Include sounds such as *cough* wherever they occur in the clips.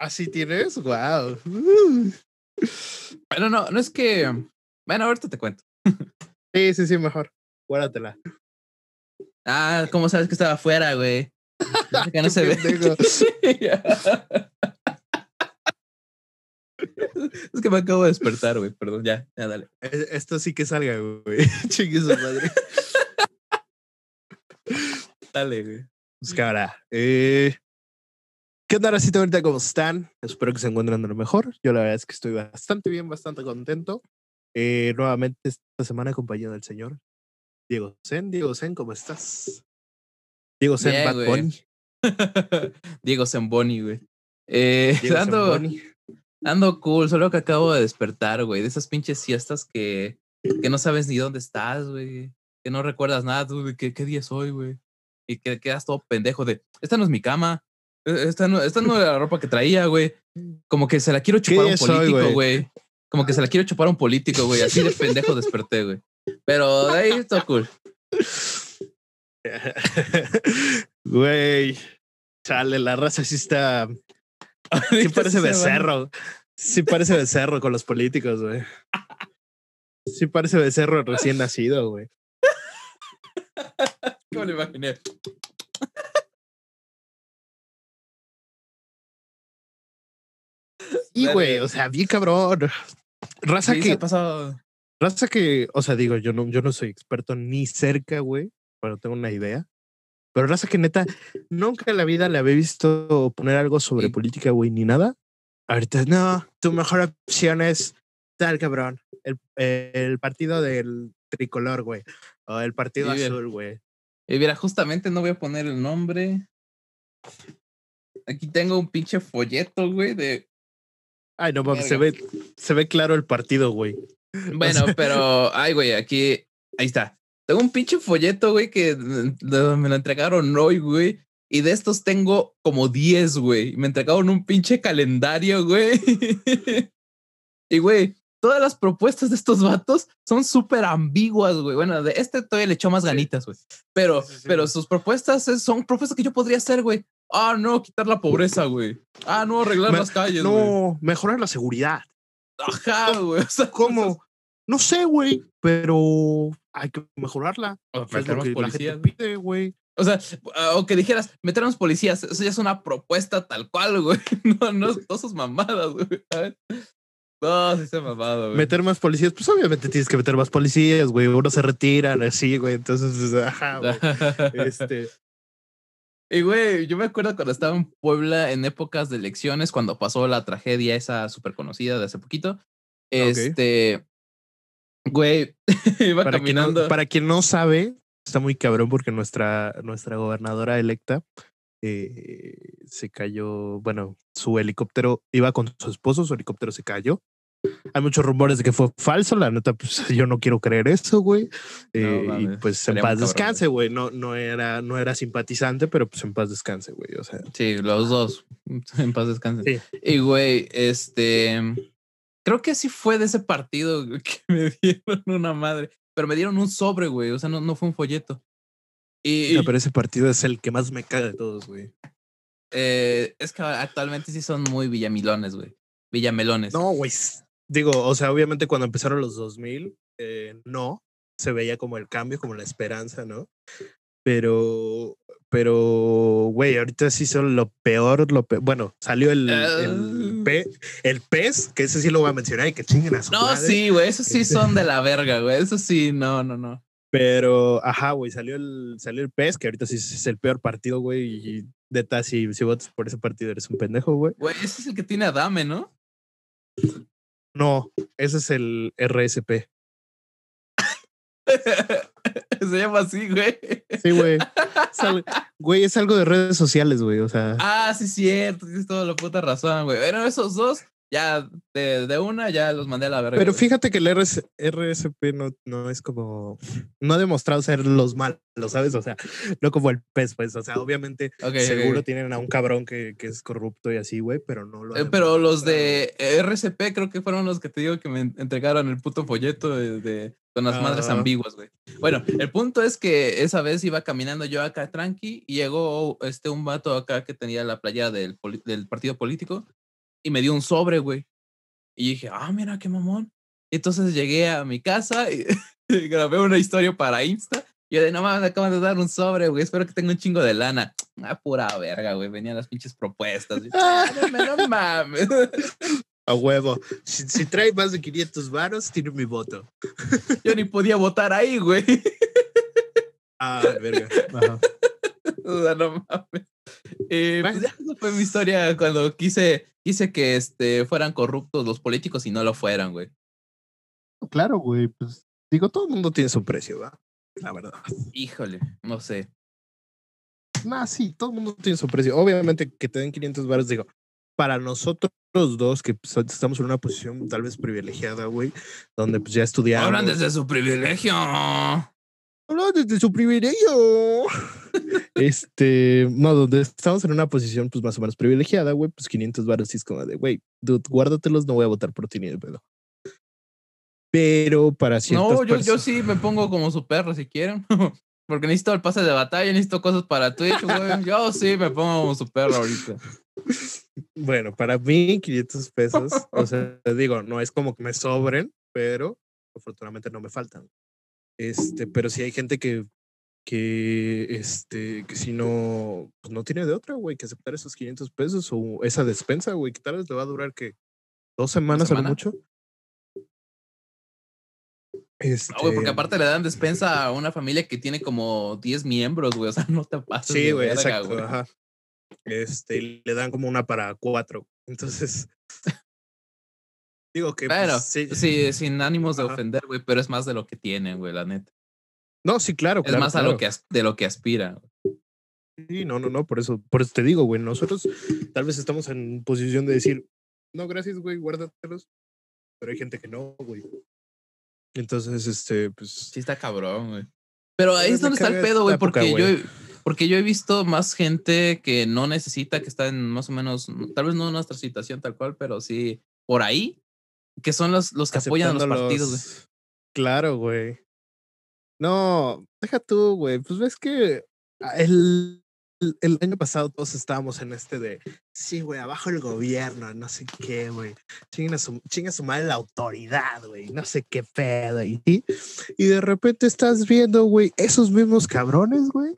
¿Así tienes? ¡Wow! Bueno, no, no es que. Bueno, ahorita te cuento. Sí, sí, sí, mejor. Guárdatela. Ah, ¿cómo sabes que estaba afuera, güey? Que no *laughs* se ve. *laughs* es que me acabo de despertar, güey. Perdón, ya, ya, dale. E- Esto sí que salga, güey. *laughs* Chingue su madre. Dale, güey. Pues que ahora, eh, ¿qué onda, racita ahorita? ¿Cómo están? Espero que se encuentren de lo mejor. Yo la verdad es que estoy bastante bien, bastante contento. Eh, nuevamente esta semana acompañado del señor Diego Zen. Diego Zen, ¿cómo estás? Diego Zen, Bien, Bad güey. Bunny. *laughs* Diego Zamboni, güey. Eh, Diego ando, Zamboni. ando cool, solo que acabo de despertar, güey. De esas pinches siestas que, que no sabes ni dónde estás, güey. Que no recuerdas nada, tú, de qué, qué día es hoy, güey. Y que quedas todo pendejo de, esta no es mi cama. E- Esta no, esta no era la ropa que traía, güey. Como que se la quiero chupar a un político, güey? güey. Como que se la quiero chupar a un político, güey. Así de pendejo desperté, güey. Pero de ahí está cool. Güey. Chale, la raza sí está. Sí parece becerro. Sí parece becerro con los políticos, güey. Sí parece becerro recién nacido, güey. *laughs* ¿Cómo lo imaginé? Y, güey, o sea, bien cabrón. Raza Sí, que, ha pasado. raza que, o sea, digo, yo no, yo no soy experto ni cerca, güey, pero tengo una idea. Pero raza que neta, nunca en la vida le había visto poner algo sobre Sí. política, güey, ni nada. Ahorita, no, tu mejor opción es tal cabrón. El, el partido del tricolor, güey. O el partido bien. azul, güey. Y mira, justamente no voy a poner el nombre. Aquí tengo un pinche folleto, güey, de. Ay, no mames, se ve, se ve claro el partido, güey. Bueno, *laughs* pero. Ay, güey, aquí. Ahí está. Tengo un pinche folleto, güey, que mm, me lo entregaron hoy, güey. Y de estos tengo como 10, güey. Me entregaron un pinche calendario, güey. *laughs* y, güey, todas las propuestas de estos vatos son súper ambiguas, güey. Bueno, de este todavía le echó más ganitas, güey. Pero, Sí, sí, sí. pero sus propuestas es- son propuestas que yo podría hacer, güey. Ah, no, quitar la pobreza, güey. Ah, no, arreglar Me- las calles, güey. No, mejorar la seguridad. Ajá, güey. O sea, *laughs* ¿Cómo? No sé, güey, pero hay que mejorarla. O Es lo la policías, gente güey. pide, güey. O sea, o que dijeras, meter a los policías, eso ya es una propuesta tal cual, güey. *laughs* No, no, no sus mamadas, güey. No, sí se mamado, güey. Meter más policías, pues obviamente tienes que meter más policías, güey. Uno se retiran así, güey. Entonces, pues, ajá, güey. *laughs* Este, Y, güey, yo me acuerdo cuando estaba en Puebla en épocas de elecciones, cuando pasó la tragedia esa súper conocida de hace poquito. Este, güey, *laughs* iba para, quien caminando. no, para quien no sabe, está muy cabrón porque nuestra, nuestra gobernadora electa eh, se cayó. Bueno, su helicóptero iba con su esposo, su helicóptero se cayó. Hay muchos rumores de que fue falso, la neta, pues yo no quiero creer eso, güey. Eh, y pues en paz cabrón, descanse, güey. No, no, era, no era simpatizante, pero pues en paz descanse, güey. O sea, Sí, los dos. *laughs* En paz descansen. Sí. Y, güey, este. Creo que sí fue de ese partido *laughs* que me dieron una madre. Pero me dieron un sobre, güey. O sea, no, no fue un folleto. Y pero ese partido es el que más me caga de todos, güey. eh, es que actualmente sí son muy villamilones, güey. Villamelones. No, güey. Digo, o sea, obviamente cuando empezaron los 2000, eh, no, se veía como el cambio, como la esperanza, ¿no? Pero, pero, güey, ahorita sí son lo peor, lo peor. Bueno, salió el, el, Ah. pe- el pez, que ese sí lo voy a mencionar y que chinguen a su No, madre. sí, güey. Esos sí son de la verga, güey. Eso sí, no, no, no. Pero, ajá, güey, salió el, salió el pez, que ahorita sí es el peor partido, güey, y neta, si, si votas por ese partido eres un pendejo, güey. Güey, ese es el que tiene Adame, ¿no? No, ese es el RSP. *laughs* Se llama así, güey. Sí, güey. Güey, es algo de redes sociales, güey. O sea, Ah, sí, cierto. Tienes toda la puta razón, güey. Bueno, esos dos, ya de, de una, ya los mandé a la verga. pero fíjate que el RS RSP no, no es como. No ha demostrado ser los malos, ¿sabes? O sea, no como el pez, pues. O sea, obviamente, seguro tienen a un cabrón que, que es corrupto y así, güey, pero no lo. ha Eh, pero los de RCP creo que fueron los que te digo que me entregaron el puto folleto de, de- con las madres Ah. ambiguas, güey. Bueno, el punto es que esa vez iba caminando yo acá tranqui y llegó este un vato acá que tenía la playa del, del partido político y me dio un sobre, güey. Y dije, ah, mira qué mamón. Entonces llegué a mi casa *laughs* y, grabé una historia para Insta. Y yo de, no mames, acaban de dar un sobre, güey. Espero que tenga un chingo de lana. Ah, pura verga, güey. Venían las pinches propuestas. Ah, no, *laughs* mames. *laughs* A huevo. Si, trae más de 500 varos, tiene mi voto. Yo ni podía votar ahí, güey. Ah, verga. Ajá. no mames. Eh, pues esa fue mi historia cuando quise, quise que este, fueran corruptos los políticos y no lo fueran, güey. Claro, güey. Pues digo, todo el mundo tiene su precio, ¿va? La verdad. Híjole, no sé. Nah, sí, todo el mundo tiene su precio. Obviamente que te den 500 baros, digo, para nosotros dos que pues, estamos en una posición tal vez privilegiada, güey, donde pues ya estudiamos. Hablan desde su privilegio. Hablan desde su privilegio. *laughs* este, no, donde estamos en una posición pues más o menos privilegiada, güey, pues 500 baros y es como de, güey, dude, guárdatelos, no voy a votar por ti ni de pedo. Pero para ciertas No, yo, yo sí me pongo como su perro si quieren. *laughs* Porque necesito el pase de batalla, necesito cosas para Twitch, güey. Yo sí me pongo como su perro ahorita. Bueno, para mí, 500 pesos. o sea, *laughs* digo, no es como que me sobren, pero afortunadamente no me faltan. Este, pero sí hay gente que, que, este, que si no, pues no tiene de otra, güey, que aceptar esos 500 pesos o esa despensa, güey, que tal vez le va a durar que dos semanas a mucho. Este... No, güey, porque aparte le dan despensa a una familia que tiene como 10 miembros, güey. O sea, *laughs* no te pases. Sí, güey, exacto. Ajá. Este, le dan como una para cuatro. Entonces. Digo que. Bueno, pues, sí. sí. sin ánimos de ofender, güey, pero es más de lo que tienen, güey, la neta. No, sí, claro. Es más a lo que de lo que aspira. Sí, no, no, no, por eso, por eso te digo, güey. Nosotros tal vez estamos en posición de decir, no, gracias, güey, guárdatelos. Pero hay gente que no, güey. Entonces, este, pues. Sí, está cabrón, güey. Pero ahí es donde está el pedo, güey, porque yo, porque yo he visto más gente que no necesita, que está en más o menos, tal vez no en nuestra situación tal cual, pero sí por ahí, que son los, los que apoyan a los partidos, güey. Claro, güey. No, deja tú, güey. Pues ves que el, el, año pasado todos estábamos en este de, sí, güey, abajo el gobierno, no sé qué, güey. Chinga su, chinga su madre la autoridad, güey, no sé qué pedo. Y, y de repente estás viendo, güey, esos mismos cabrones, güey.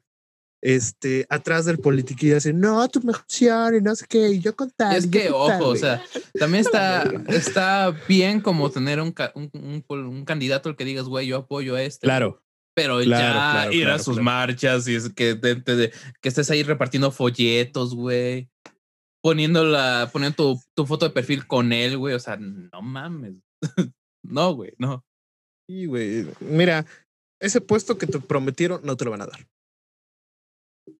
Este, atrás del político y dicen, no, tu mejor y no sé qué, y yo contar. Es que, ojo, o sea, también está, *laughs* está bien como tener un, un, un, candidato al que digas, güey, yo apoyo a este. Claro pero ya ir a sus marchas y es que, que estés ahí repartiendo folletos, güey. Poniendo, la, poniendo tu, tu foto de perfil con él, güey. O sea, no mames. *laughs* no, güey, no. Sí, güey. Mira, ese puesto que te prometieron no te lo van a dar.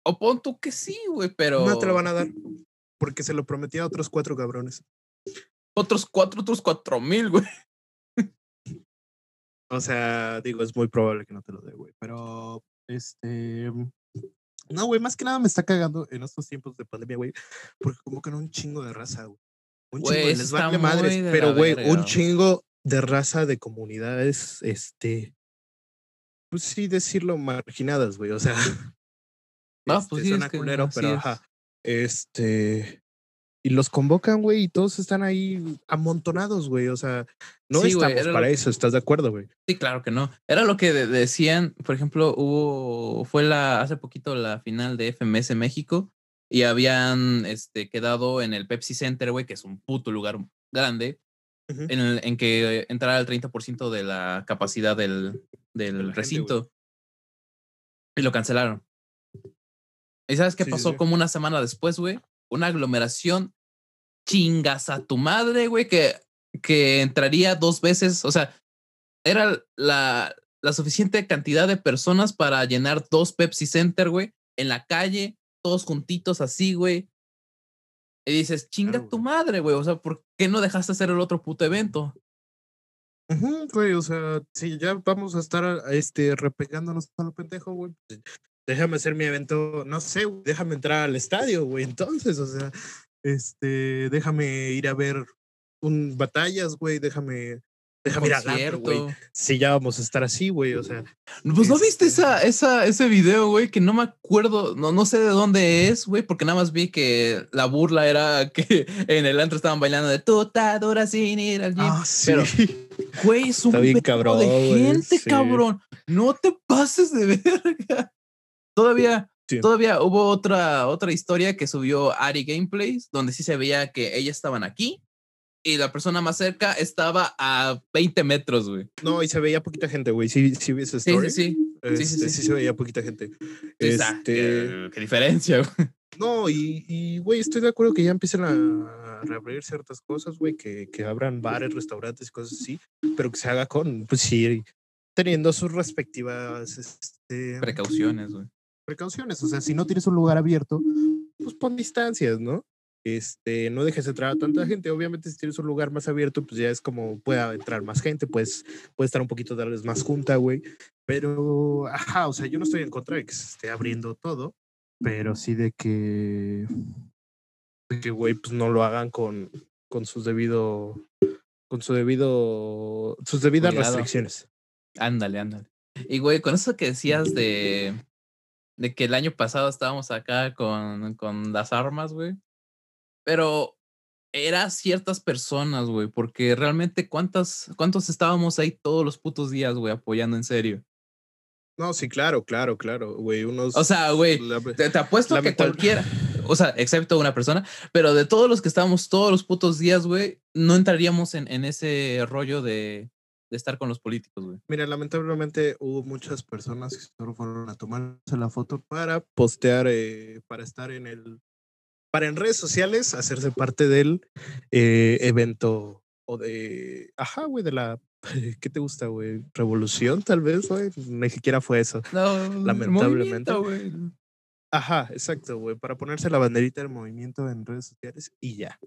O pon tú que sí, güey, pero. No te lo van a dar. Porque se lo prometía a otros cuatro cabrones. Otros cuatro, otros cuatro mil, güey. O sea, digo, es muy probable que no te lo dé, güey. Pero, este. No, güey, más que nada me está cagando en estos tiempos de pandemia, güey. Porque como que no un chingo de raza, güey. Un chingo de les vale madres. Pero, güey, un chingo de raza de comunidades, este. Pues sí, decirlo marginadas, güey. O sea. *laughs* No, pues este, sí, es culero, pero ajá. Este y los convocan, güey, y todos están ahí amontonados, güey. O sea, no estamos para eso, ¿estás de acuerdo, güey? Sí, claro que no. Era lo que decían, por ejemplo, hubo, fue la, hace poquito la final de FMS México y habían este, quedado en el Pepsi Center, güey, que es un puto lugar grande, en, el, en que entrara el 30% de la capacidad del, del recinto. y lo cancelaron. ¿Y sabes qué pasó como una semana después, güey? una aglomeración chingas a tu madre, güey, que, que entraría dos veces, o sea, era la, la suficiente cantidad de personas para llenar dos Pepsi Center, güey, en la calle, todos juntitos así, güey. Y dices, chinga tu madre, güey, o sea, ¿por qué no dejaste hacer el otro puto evento? güey, o sea, si ya vamos a estar este, repegándonos a lo pendejo, güey, déjame hacer mi evento, no sé, déjame entrar al estadio, güey, entonces, o sea, este, déjame ir a ver un batallas, güey, déjame Déjame ir al güey. Sí, ya vamos a estar así, güey. O sea, Pues no viste Este- esa, esa, ese video, güey, que no me acuerdo, no, no sé de dónde es, güey, porque nada más vi que la burla era *laughs* que en el antro estaban bailando de tutadura sin ir al gym. ah, sí. pero- Güey, es un Está bien cabrón, de gente, sí. cabrón. No te pases de *laughs* verga. Todavía, Sí. todavía hubo otra, otra historia que subió Ari Gameplays, donde sí se veía que ellas estaban aquí y la persona más cerca estaba a 20 metros, güey. No, y se veía poquita gente, güey. Sí, sí, vi esa Sí, story. sí, sí. Este, sí, sí. sí se veía poquita gente. Sí, Este, qué, qué diferencia, güey. No, y, y, güey, estoy de acuerdo que ya empiecen a reabrir ciertas cosas, güey, que, que abran bares, restaurantes y cosas así, pero que se haga con, pues sí, teniendo sus respectivas este, Precauciones, güey. Precauciones. O sea, si no tienes un lugar abierto, pues pon distancias, ¿no? Este, no dejes entrar a tanta gente. Obviamente, si tienes un lugar más abierto, pues ya es como pueda entrar más gente, pues puede estar un poquito tal vez más junta, güey. Pero, ajá, o sea, yo no estoy en contra de que se esté abriendo todo, pero sí de que, de que, güey, pues no lo hagan con, con sus debido, con su debido, sus debidas Cuidado. restricciones. Ándale, ándale. Y güey, con eso que decías de, de que el año pasado estábamos acá con, con las armas, güey. Pero era ciertas personas, güey, porque realmente cuántas, cuántos estábamos ahí todos los putos días, güey, apoyando en serio. No, sí, claro, claro, claro, güey, unos... O sea, güey, te, te apuesto que cualquiera, o sea, excepto una persona, pero de todos los que estábamos todos los putos días, güey, no entraríamos en, en ese rollo de, de estar con los políticos, güey. Mira, lamentablemente hubo muchas personas que solo fueron a tomarse la foto para postear, eh, para estar en el, para en redes sociales hacerse parte del eh, evento o de, ajá, güey, de la, *laughs* ¿qué te gusta, güey? Revolución, tal vez, güey, ni siquiera fue eso. No, Lamentablemente. güey. Ajá, exacto, güey, para ponerse la banderita del movimiento en redes sociales y ya.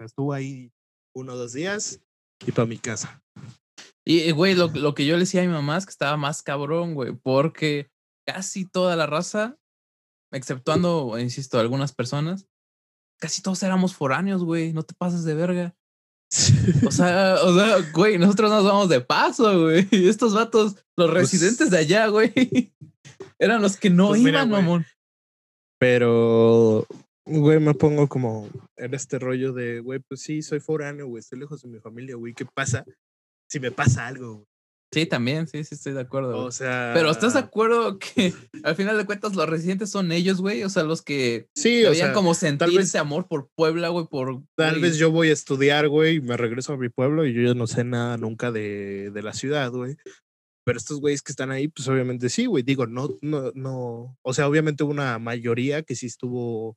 Estuvo ahí uno o dos días y para mi casa. Y, güey, lo, lo que yo le decía a mi mamá es que estaba más cabrón, güey, porque casi toda la raza, exceptuando, insisto, algunas personas, casi todos éramos foráneos, güey, no te pases de verga. O *laughs* sea, o sea, güey, nosotros nos vamos de paso, güey. Estos vatos, los Pues residentes de allá, güey, *laughs* eran los que no Pues iban, mamón. Pero, güey, me pongo como en este rollo de, güey, pues sí, soy foráneo, güey, estoy lejos de mi familia, güey, ¿qué pasa si me pasa algo? güey? Sí, también, sí, sí, estoy de acuerdo. O sea... Pero ¿estás de acuerdo que al final de cuentas los residentes son ellos, güey? O sea, los que Sí, o sea, como tal sentir vez- ese amor por Puebla, güey, por... tal güey, vez yo voy a estudiar, güey, y me regreso a mi pueblo y yo ya no sé nada nunca de, de la ciudad, güey. Pero estos güeyes que están ahí, pues obviamente sí, güey. Digo, no, no, no. O sea, obviamente hubo una mayoría que sí estuvo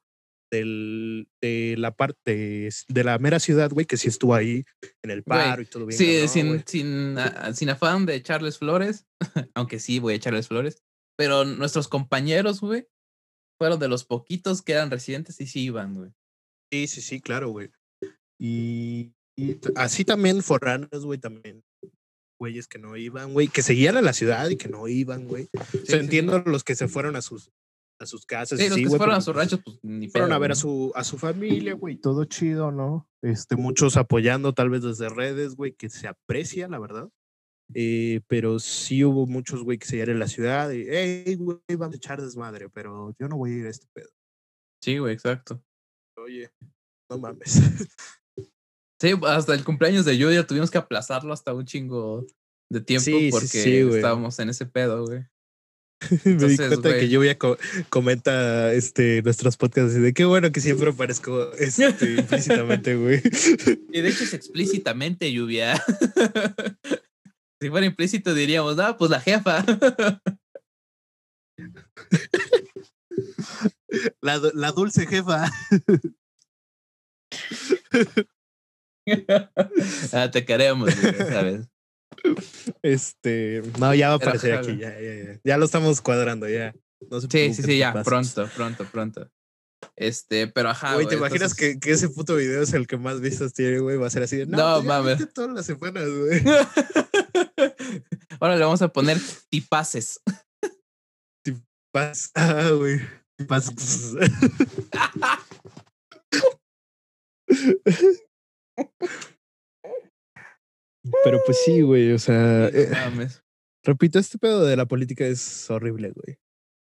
del, de la parte de la mera ciudad, güey, que sí estuvo ahí en el Güey, paro y todo bien. Sí, sin, güey. sin, a- sin afán de echarles flores, *laughs* aunque sí voy a echarles flores, pero nuestros compañeros, güey, fueron de los poquitos que eran residentes y sí iban, güey. Sí, sí, sí, claro, güey. Y, así también foráneos, güey, también. Güeyes que no iban, güey, que seguían a la ciudad y que no iban, güey. O Sí, sea, sí, sí. los los que se fueron a sus, a sus casas. Sí, y los sí, que se güey, fueron a sus pues, ranchos, pues ni Fueron pedo, a ver a su, a su familia, güey, todo chido, ¿no? Este, muchos apoyando tal vez desde redes, güey, que se aprecia, la verdad. Eh, pero sí hubo muchos, güey, que se en la ciudad y, hey, güey, vamos a echar desmadre, pero yo no voy a ir a este pedo. Sí, güey, exacto. Oye, no mames. *laughs* Sí, hasta el cumpleaños de Yuya tuvimos que aplazarlo hasta un chingo de tiempo Sí, porque sí, estábamos en ese pedo, güey. *laughs* Me di cuenta que güey. Lluvia co- comenta este, nuestros podcasts de qué bueno que siempre aparezco este, *laughs* implícitamente, güey. *laughs* Y de hecho es explícitamente lluvia. si fuera implícito diríamos, ah, pues la jefa. La, la dulce jefa. ah, te queremos, Lluvia, ¿sabes? *laughs* Este, no, ya va a aparecer aquí, ya, ya, ya. Ya lo estamos cuadrando, ya. No se Sí, sí, sí, ya, pronto, pronto, pronto. Este, pero ajá. Güey, ¿te imaginas entonces- que, que ese puto video es el que más vistas tiene, güey? Va a ser así de, no, No, pues mames. todas las semanas, güey. *laughs* Ahora le vamos a poner tipaces. Paz, *laughs* ah, güey. Paz. Pero pues sí, güey, o sea, eh, *laughs* repito, este pedo de la política es horrible, güey.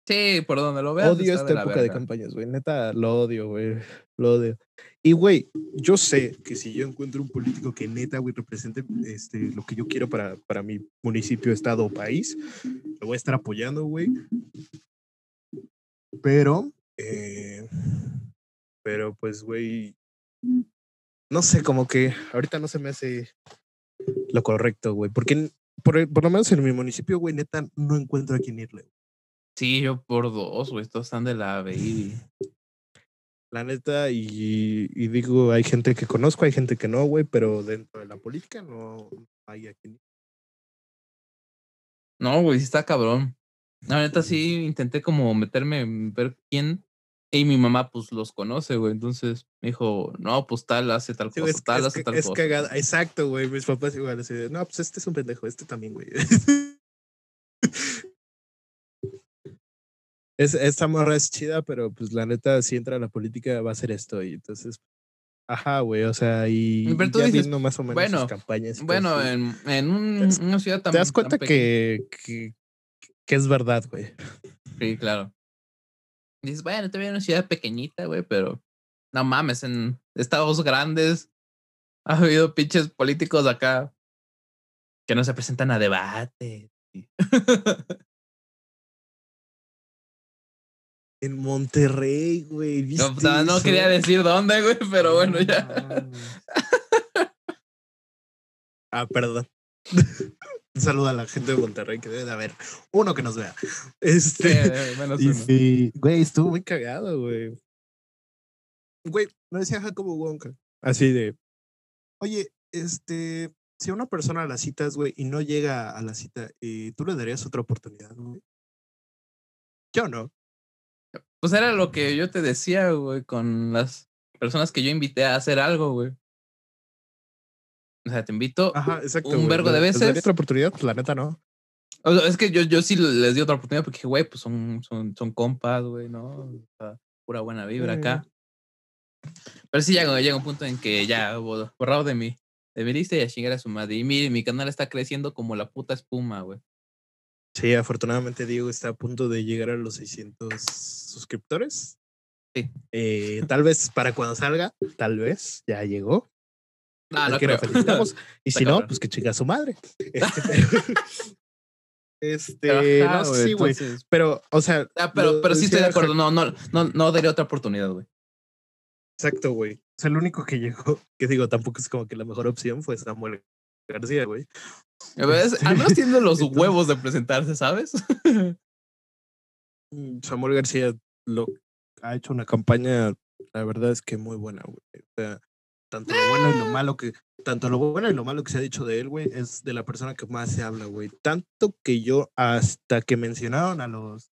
Sí, por donde lo veas. Odio esta la época de campañas, güey. Neta, lo odio, güey. Lo odio. Y, güey, yo sé que si yo encuentro un político que neta, güey, represente este, lo que yo quiero para, para mi municipio, estado o país, lo voy a estar apoyando, güey. Pero, eh, pero pues, güey, no sé, como que ahorita no se me hace lo correcto, güey. Porque por, por lo menos en mi municipio, güey, neta, no encuentro a quién irle. Sí, yo por dos, güey. Estos están de la baby. La neta, y, y digo, hay gente que conozco, hay gente que no, güey, pero dentro de la política no hay a quien. No, güey, sí está cabrón. La neta sí intenté como meterme en ver quién. Y mi mamá, pues los conoce, güey. Entonces me dijo, no, pues tal hace tal Sí, cosa, güey, es, tal es hace tal es cosa. cagada. Exacto, güey. Mis papás igual así de, no, pues este es un pendejo, este también, güey. *laughs* es, esta morra es chida, pero pues la neta, si entra a la política va a ser esto. Y entonces, ajá, güey, o sea, y, Pero tú ya dices, viendo más o menos bueno, sus campañas. Bueno, en, en un- una ciudad tan te das cuenta que, que es verdad, güey. Sí, claro. Dices, bueno, te en una ciudad pequeñita, güey, pero no mames, en estados grandes ha habido pinches políticos acá que no se presentan a debate. *laughs* En Monterrey, güey. No, ¿viste pues, no quería decir dónde, güey, pero bueno, No ya. ah, perdón. *laughs* Un saludo a la gente de Monterrey que debe de haber uno que nos vea. Sí, Este. menos y sí, güey, estuvo muy cagado, güey. Güey, no decía Jacobo Wonka. Así de, oye, este, si a una persona la citas, güey, y no llega a la cita, eh, ¿tú le darías otra oportunidad, güey? Yo no. Pues era lo que yo te decía, güey, con las personas que yo invité a hacer algo, güey. O sea, te invito. Ajá, exacto. Un vergo de ¿Les daría veces. otra oportunidad? Pues la neta no. O sea, es que yo, yo sí les di otra oportunidad porque dije, güey, pues son, son, son compas, güey, ¿no? O sea, pura buena vibra acá. Pero sí llega, llega un punto en que ya bo- borrado de mí. De mi lista y a chingar a su madre. Y mi, mi canal está creciendo como la puta espuma, güey. Sí, afortunadamente Diego está a punto de llegar a los 600 suscriptores. Sí. Eh, *laughs* tal vez para cuando salga, tal vez ya llegó. No, Así no que creo. *laughs* Y si no, pues que chinga su madre. *laughs* Este, Ajá, no, sí, güey. Pero, o sea. Ah, pero, pero sí estoy de acuerdo. No, no, no, no daría otra oportunidad, güey. Exacto, güey. O sea, el único que llegó, que digo, tampoco es como que la mejor opción fue Samuel García, güey. ¿Ves? Este, Al menos tiene los entonces- huevos de presentarse, ¿sabes? Mm, Samuel García lo ha hecho una campaña, la verdad es que muy buena, güey. O sea, tanto lo bueno y lo malo que, tanto lo bueno y lo malo que se ha dicho de él, güey, es de la persona que más se habla, güey. Tanto que yo, hasta que mencionaron a los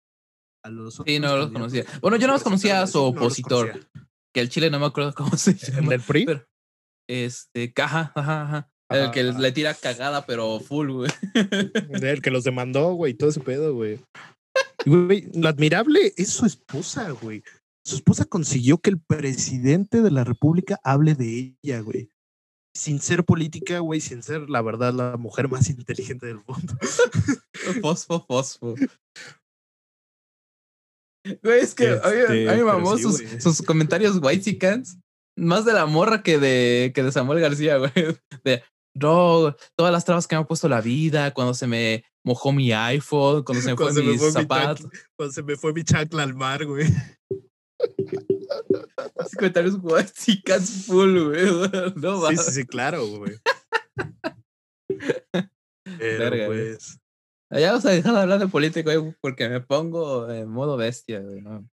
a los Sí, no los conocía. Bueno, yo no los conocía a su no opositor. Que el chile no me acuerdo *laughs* cómo se ¿El llama. del PRI? pero- Este, caja, ajá, ajá. El que le tira cagada, pero full, güey. De él que los demandó, güey, todo ese pedo, güey. *laughs* Güey, lo admirable es su esposa, güey. Su esposa consiguió que el presidente de la República hable de ella, güey. Sin ser política, güey, sin ser, la verdad, la mujer más inteligente del mundo. *laughs* Fosfo, fosfo. Güey, es que a mí, Este, a mí mamó sí, sus, sus comentarios white Más de la morra que de, que de Samuel García, güey. *laughs* De, no, todas las trabas que me ha puesto la vida, cuando se me mojó mi iPhone, cuando se me fue se me mis mi. Cuando se me fue mi chacla al mar, güey. Esos comentarios white full, güey. No Sí, mames. sí, sí, claro, güey. Pero Verga, güey. pues. Ya vamos a dejar de hablar de política, güey, porque me pongo en modo bestia, güey. ¿no?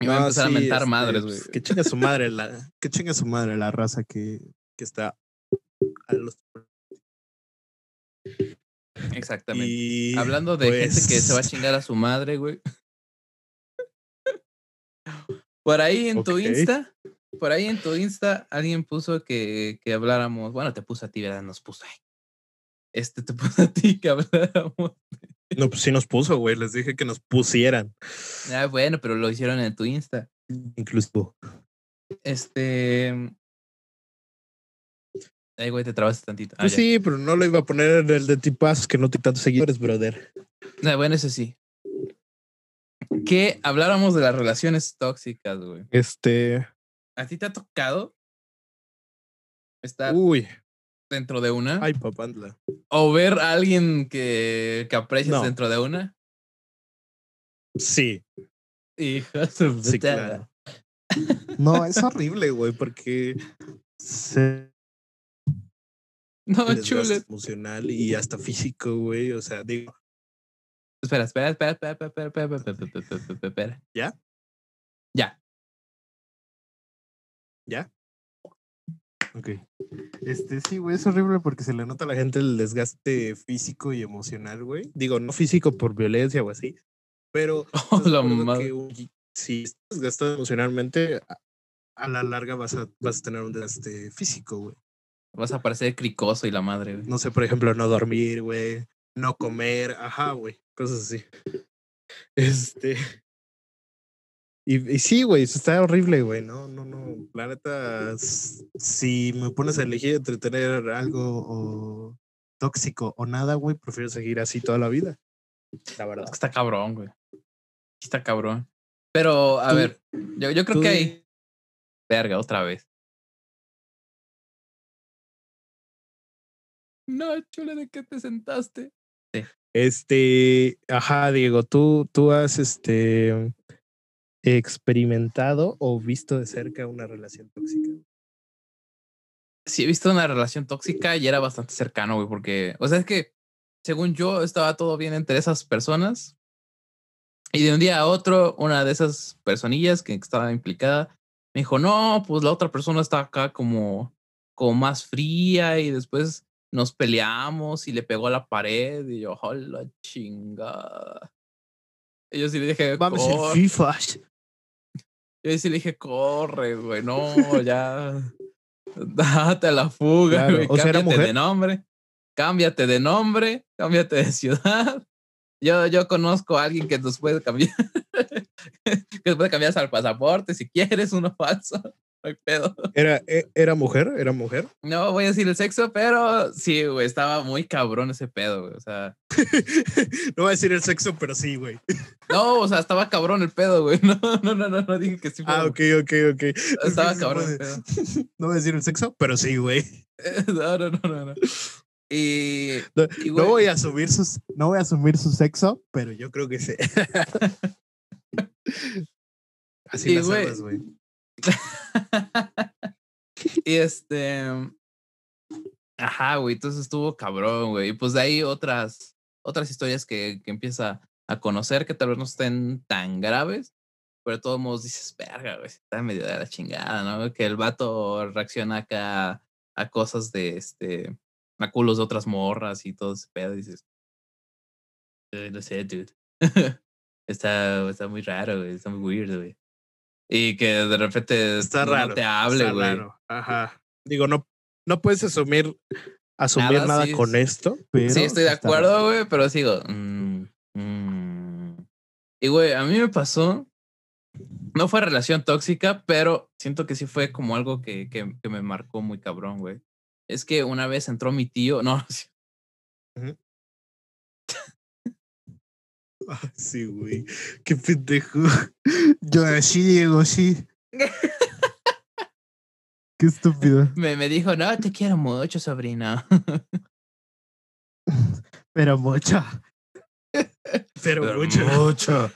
Y voy a no, empezar sí, a mentar este, madres, pues, güey. Que chinga su madre la, que chinga su madre la raza que, que está a los Exactamente. Y Hablando de gente que se va a pues, chingar a su madre, güey. Por ahí en tu. Insta, por ahí en tu Insta, alguien puso que, que habláramos. Bueno, te puso a ti, ¿verdad? Nos puso. Este te *laughs* puso a ti que habláramos. No, pues sí nos puso, güey. Les dije que nos pusieran. Ah, bueno, pero lo hicieron en tu Insta. Incluso. Este. Ay, güey, te trabaste tantito. Ah, Pues sí, pero no lo iba a poner en el de tipaz que no tiene tantos seguidores, brother. Ah, bueno, eso sí. Que habláramos de las relaciones tóxicas, güey. Este. ¿A ti te ha tocado estar Uy, dentro de una? ay, papandla. ¿O ver a alguien que, que aprecias No. dentro de una? Sí, Hijo de sí, claro. No, es horrible, güey, porque se *laughs* No, desgaste chule. emocional y hasta físico, güey. O sea, digo, Espera, espera, espera, espera, espera, espera, espera, espera, espera, espera, espera, espera. ¿Ya? Ya. ¿ya? Ok. Este, sí, güey, es horrible porque se le nota a la gente el desgaste físico y emocional, güey. Digo, no físico por violencia o así, pero Oh, ¿estás de la acuerdo madre. que un- si estás desgastado emocionalmente, a, a la larga vas a, vas a tener un desgaste físico, güey. Vas a parecer cricoso y la madre, güey. No sé, por ejemplo, no dormir, güey, no comer, ajá, güey, cosas así. *laughs* Este. Y, y sí, güey, eso está horrible, güey. No, no, no. La neta, si me pones a elegir entre tener algo o tóxico o nada, güey, prefiero seguir así toda la vida. La verdad. está cabrón, güey. Está cabrón. Pero, a Tú- ver, yo, yo creo Tú que hay. Verga, otra vez. No, chule, ¿de qué te sentaste? Este, ajá, Diego, tú, tú has este experimentado o visto de cerca una relación tóxica. Sí, he visto una relación tóxica y era bastante cercano, güey, porque, o sea, es que, según yo, estaba todo bien entre esas personas. Y de un día a otro, una de esas personillas que estaba implicada me dijo, no, pues la otra persona está acá como, como más fría y después nos peleamos y le pegó a la pared y yo, hola chingada. Y yo sí le dije, Vamos en. FIFA. *laughs* Yo sí le dije, corre, güey, no, ya. *laughs* Date a la fuga, Claro, güey. o sea, ¿era cámbiate de mujer? nombre. Cámbiate de nombre, cámbiate de *laughs* ciudad. Yo, yo conozco a alguien que nos puede cambiar. que nos puede cambiar hasta el pasaporte si quieres uno falso. No hay pedo. Era, e- era mujer, era mujer. No voy a decir el sexo, pero sí, güey, estaba muy cabrón ese pedo, güey. O sea, *laughs* no voy a decir el sexo, pero sí, güey. *laughs* no, o sea, estaba cabrón el pedo, güey. *laughs* No, no, no, no, no dije que sí. Ah, ok, ok, ok. Estaba cabrón el puede. pedo. No voy a decir el sexo, pero sí, güey. No, no, no, no, no. Y, No, y, no voy a asumir sus, no voy a asumir su sexo, pero yo creo que sí. Así Y, las güey. *laughs* y este. Ajá, güey. Entonces estuvo cabrón, güey. Y pues de ahí otras, otras historias que, que empieza a conocer que tal vez no estén tan graves. Pero de todos modos dices, verga, güey, está medio de la chingada, ¿no? Que el vato reacciona acá a cosas de este. a culos de otras morras y todo ese pedo. Y dices, "Eh, no sé, dude. *laughs* está, está muy raro, güey. Está muy weird, güey. Y que de repente Está no raro. te hable, güey. Ajá. Digo, no, no puedes asumir, asumir Nada, nada, sí, con esto, pero. Sí, estoy de acuerdo, güey, pero sigo. mm, mm. Y, güey, a mí me pasó. No fue relación tóxica, pero siento que sí fue como algo que, que, que me marcó muy cabrón, güey. Es que una vez entró mi tío. *laughs* No, sí, *laughs* Ah, Sí, güey. Qué pendejo. *laughs* Yo así, Diego, sí. *laughs* Qué estúpido. me, me dijo, no, te quiero mucho, sobrino. *laughs* Pero mucho. *laughs* Pero, Pero mucho. mucho.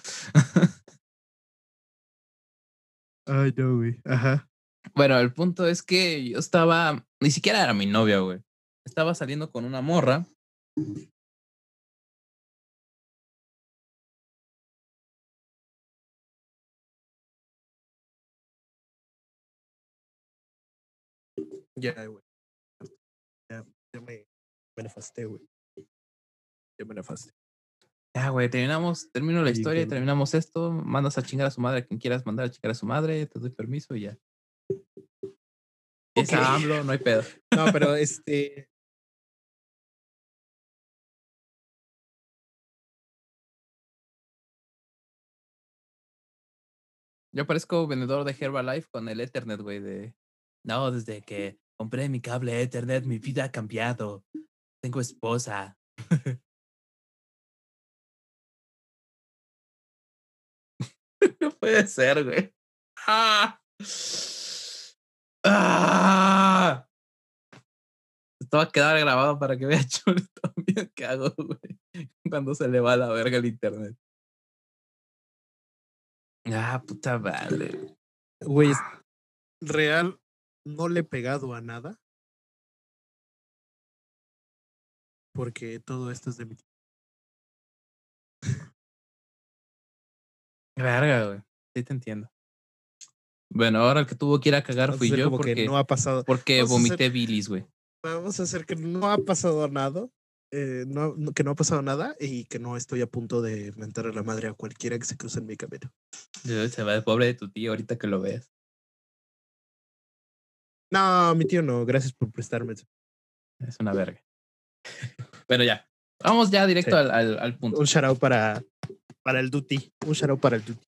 Ay, no, güey. Ajá. Bueno, el punto es que yo estaba, ni siquiera era mi novia, güey. Estaba saliendo con una morra. Ya, güey. Ya, ya me, me nefasté, güey. Ya me nefasté. Ya, güey, terminamos, termino la Sí, historia, que- terminamos esto, mandas a chingar a su madre a quien quieras mandar a chingar a su madre, te doy permiso y ya. Si Es Ok. a AMLO, no hay pedo. *laughs* No, pero este. Yo parezco vendedor de Herbalife con el Ethernet, güey, de... No, desde que compré mi cable Ethernet, mi vida ha cambiado. Tengo esposa. *laughs* no puede ser, güey. ¡Ah! ¡Ah! Esto va a quedar grabado para que vea *laughs* Chulo también qué hago, güey. Cuando se le va a la verga el internet. Ah, puta madre. Güey, real, no le he pegado a nada. Porque todo esto es de mi Verga, güey. Sí te entiendo. Bueno, ahora el que tuvo que ir a cagar fui yo porque no ha pasado. Porque vomité bilis, güey. Vamos a hacer que no ha pasado nada. Eh, no, que no ha pasado nada y que no estoy a punto de mentar a la madre a cualquiera que se cruce en mi camino. Se va el pobre de tu tío ahorita que lo ves. No, mi tío no, gracias por prestarme. Es una verga. *laughs* bueno, ya. Vamos ya directo al, al, punto. Un shout para, para el Duty. Un shout para el Duty.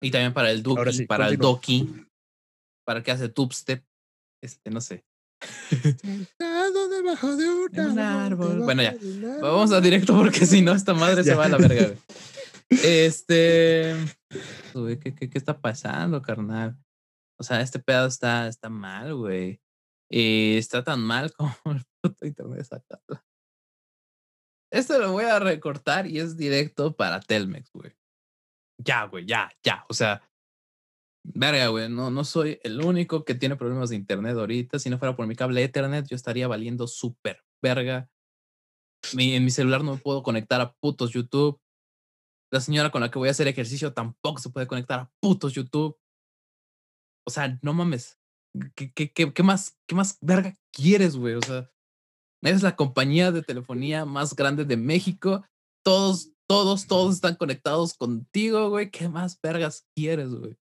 Y también para el Duki, para el Doki, para que hace tubstep. Este, no sé. debajo de un, árbol. Bueno, ya. Vamos a directo porque si no, esta madre *laughs* se va a la verga. Este. ¿qué, qué, qué está pasando, carnal? O sea, este pedo está, está mal, güey. Y está tan mal *laughs* como el puto internet sacado. Esto lo voy a recortar y es directo para Telmex, güey. Ya, güey, ya, ya. O sea, verga, güey, no, no soy el único que tiene problemas de internet ahorita. Si no fuera por mi cable Ethernet, yo estaría valiendo súper verga. Mi, en mi celular no me puedo conectar a putos YouTube. La señora con la que voy a hacer ejercicio tampoco se puede conectar a putos YouTube. O sea, no mames. ¿Qué, qué, qué, más, qué más verga quieres, güey? O sea, eres la compañía de telefonía más grande de México. Todos, todos, todos están conectados contigo, güey. ¿Qué más vergas quieres, güey?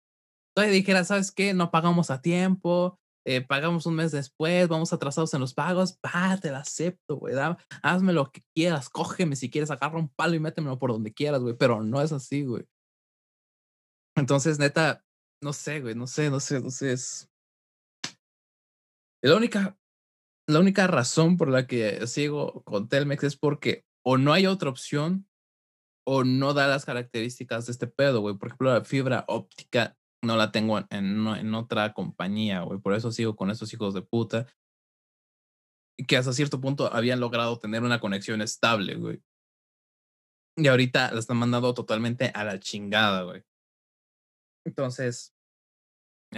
Todavía dijera, ¿sabes qué? No pagamos a tiempo, eh, pagamos un mes después, vamos atrasados en los pagos. Va, te la acepto, güey. Hazme lo que quieras, cógeme si quieres, agarra un palo y métemelo por donde quieras, güey. Pero no es así, güey. Entonces, neta, no sé, güey, no sé, no sé, no sé. Es... La única, la única razón por la que sigo con Telmex es porque o no hay otra opción o no da las características de este pedo, güey. Por ejemplo, la fibra óptica no la tengo en, en, otra compañía, güey. Por eso sigo con esos hijos de puta. Que hasta cierto punto habían logrado tener una conexión estable, güey. Y ahorita la están mandando totalmente a la chingada, güey. Entonces,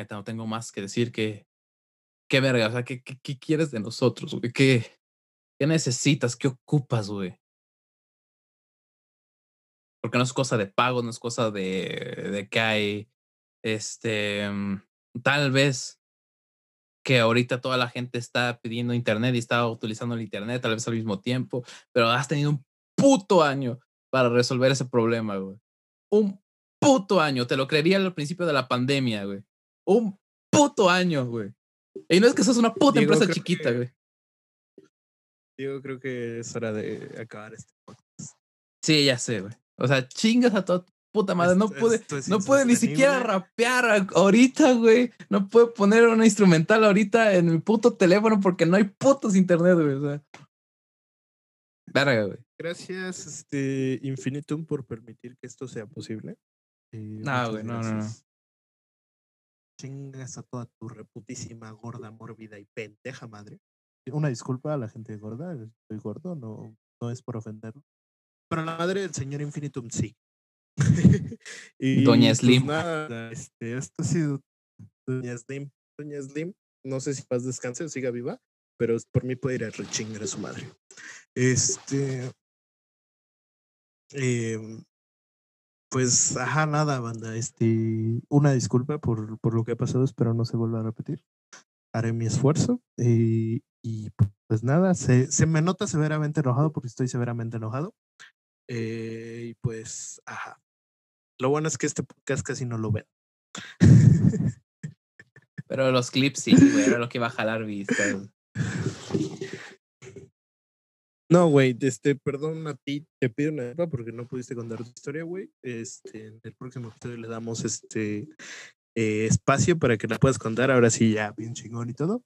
no tengo más que decir que, qué verga, o sea, ¿qué, qué, quieres de nosotros, güey? ¿Qué, ¿Qué necesitas? ¿Qué ocupas, güey? Porque no es cosa de pago, no es cosa de, de que hay, este, mm, tal vez que ahorita toda la gente está pidiendo internet y está utilizando el internet tal vez al mismo tiempo, pero has tenido un puto año para resolver ese problema, güey. Un puto año. Te lo creería al principio de la pandemia, güey. Un puto año, güey. Y no es que sos una puta empresa chiquita, güey. Yo creo que es hora de acabar este podcast. Sí, ya sé, güey. O sea, chingas a toda puta madre. No puede, no puede ni siquiera rapear ahorita, güey. No puede poner una instrumental ahorita en el puto teléfono porque no hay putos internet, güey. O sea. Verga, güey. Gracias, este, Infinitum, por permitir que esto sea posible. Eh, no, güey, no, no, no. Chingas a toda tu reputísima gorda, mórbida y pendeja madre. Una disculpa a la gente gorda, estoy gordo, no, no es por ofenderlo. Pero la madre del señor Infinitum sí. *laughs* Doña pues Slim. este, esto ha sido Doña Slim. Doña Slim, no sé si paz descanse o siga viva, pero por mí puede ir a rechingar a su madre. Este. Eh, pues, ajá, nada, banda. Este, una disculpa por, por lo que ha pasado, espero no se vuelva a repetir. Haré mi esfuerzo y, y pues nada, se, se, me nota severamente enojado porque estoy severamente enojado. Eh, y pues, ajá. Lo bueno es que este podcast casi no lo ven. *laughs* Pero los clips sí, güey, era lo que iba a jalar vistas. No, güey, este, perdón a ti, te pido una disculpa porque no pudiste contar tu historia, güey. Este, en el próximo episodio le damos este eh, espacio para que la puedas contar, ahora sí ya bien chingón y todo.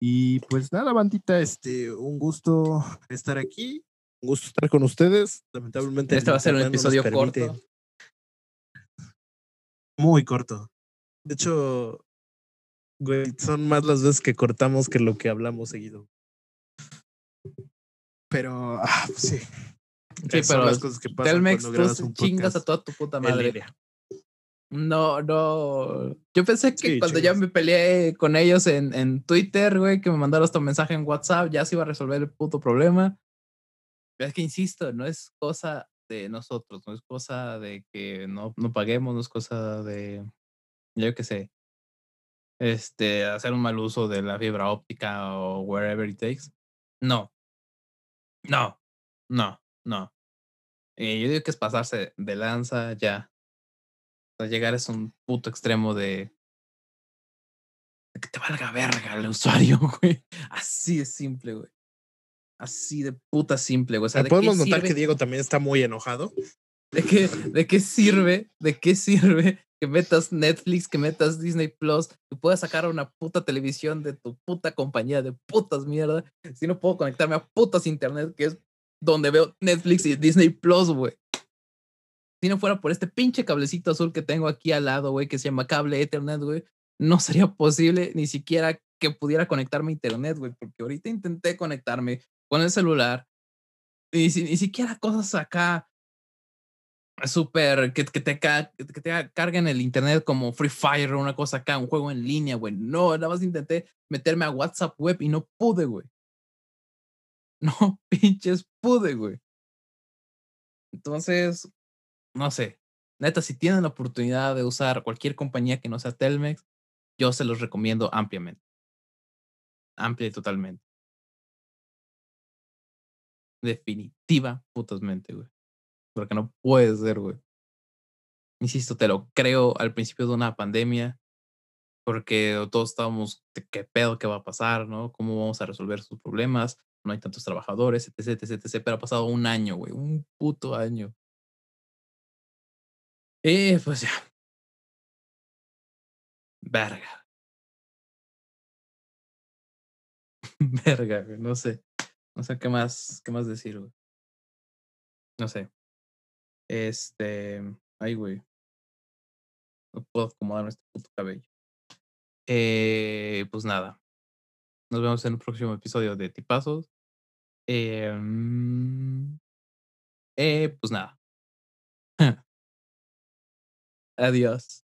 Y pues nada, bandita, este, un gusto estar aquí, un gusto estar con ustedes. Lamentablemente. Este va a ser un episodio corto. Muy corto. De hecho, güey, son más las veces que cortamos que lo que hablamos seguido. Pero, ah, pues sí. Sí, pero las cosas que pasan Telmex, tú chingas a toda tu puta madre. No, no. Yo pensé que cuando ya me peleé con ellos en, en Twitter, güey, que me mandaron hasta un mensaje en WhatsApp, ya se iba a resolver el puto problema. Pero es que insisto, no es cosa de nosotros, no es cosa de que no, no paguemos, no es cosa de, yo qué sé, este, hacer un mal uso de la fibra óptica o wherever it takes. No, no, no, no. Eh, yo digo que es pasarse de lanza ya. O sea, llegar es un puto extremo de, de que te valga verga el usuario, *laughs* güey. Así de simple, güey. Así de puta simple, güey. O sea, Podemos notar que Diego también está muy enojado. ¿De qué, ¿De qué sirve? ¿De qué sirve que metas Netflix, que metas Disney Plus, que puedas sacar una puta televisión de tu puta compañía de putas mierda, si no puedo conectarme a putas internet, que es donde veo Netflix y Disney Plus, güey. Si no fuera por este pinche cablecito azul que tengo aquí al lado, güey, que se llama cable Ethernet, güey, no sería posible ni siquiera que pudiera conectarme a internet, güey, porque ahorita intenté conectarme con el celular y ni siquiera cosas acá súper que, que, te, que te carguen el internet como Free Fire o una cosa acá, un juego en línea, güey. No, nada más intenté meterme a WhatsApp web y no pude, güey. *laughs* No, pinches pude, güey. Entonces, no sé. Neta, si tienen la oportunidad de usar cualquier compañía que no sea Telmex, yo se los recomiendo ampliamente. Amplia y totalmente. Definitiva, putasmente, güey porque no puede ser, güey. Insisto, te lo creo al principio de una pandemia, porque todos estábamos, ¿qué pedo? ¿Qué va a pasar? ¿No? ¿Cómo vamos a resolver sus problemas? No hay tantos trabajadores, etc, etc, etc. Pero ha pasado un año, güey, un puto año. Y pues ya. Verga. *laughs* Verga, güey, no sé. No sé qué más, qué más decir, güey. No sé. Este. Ay, güey. No puedo acomodar este puto cabello. Eh, pues nada. Nos vemos en el próximo episodio de Tipazos. Eh, eh, pues nada. *laughs* Adiós.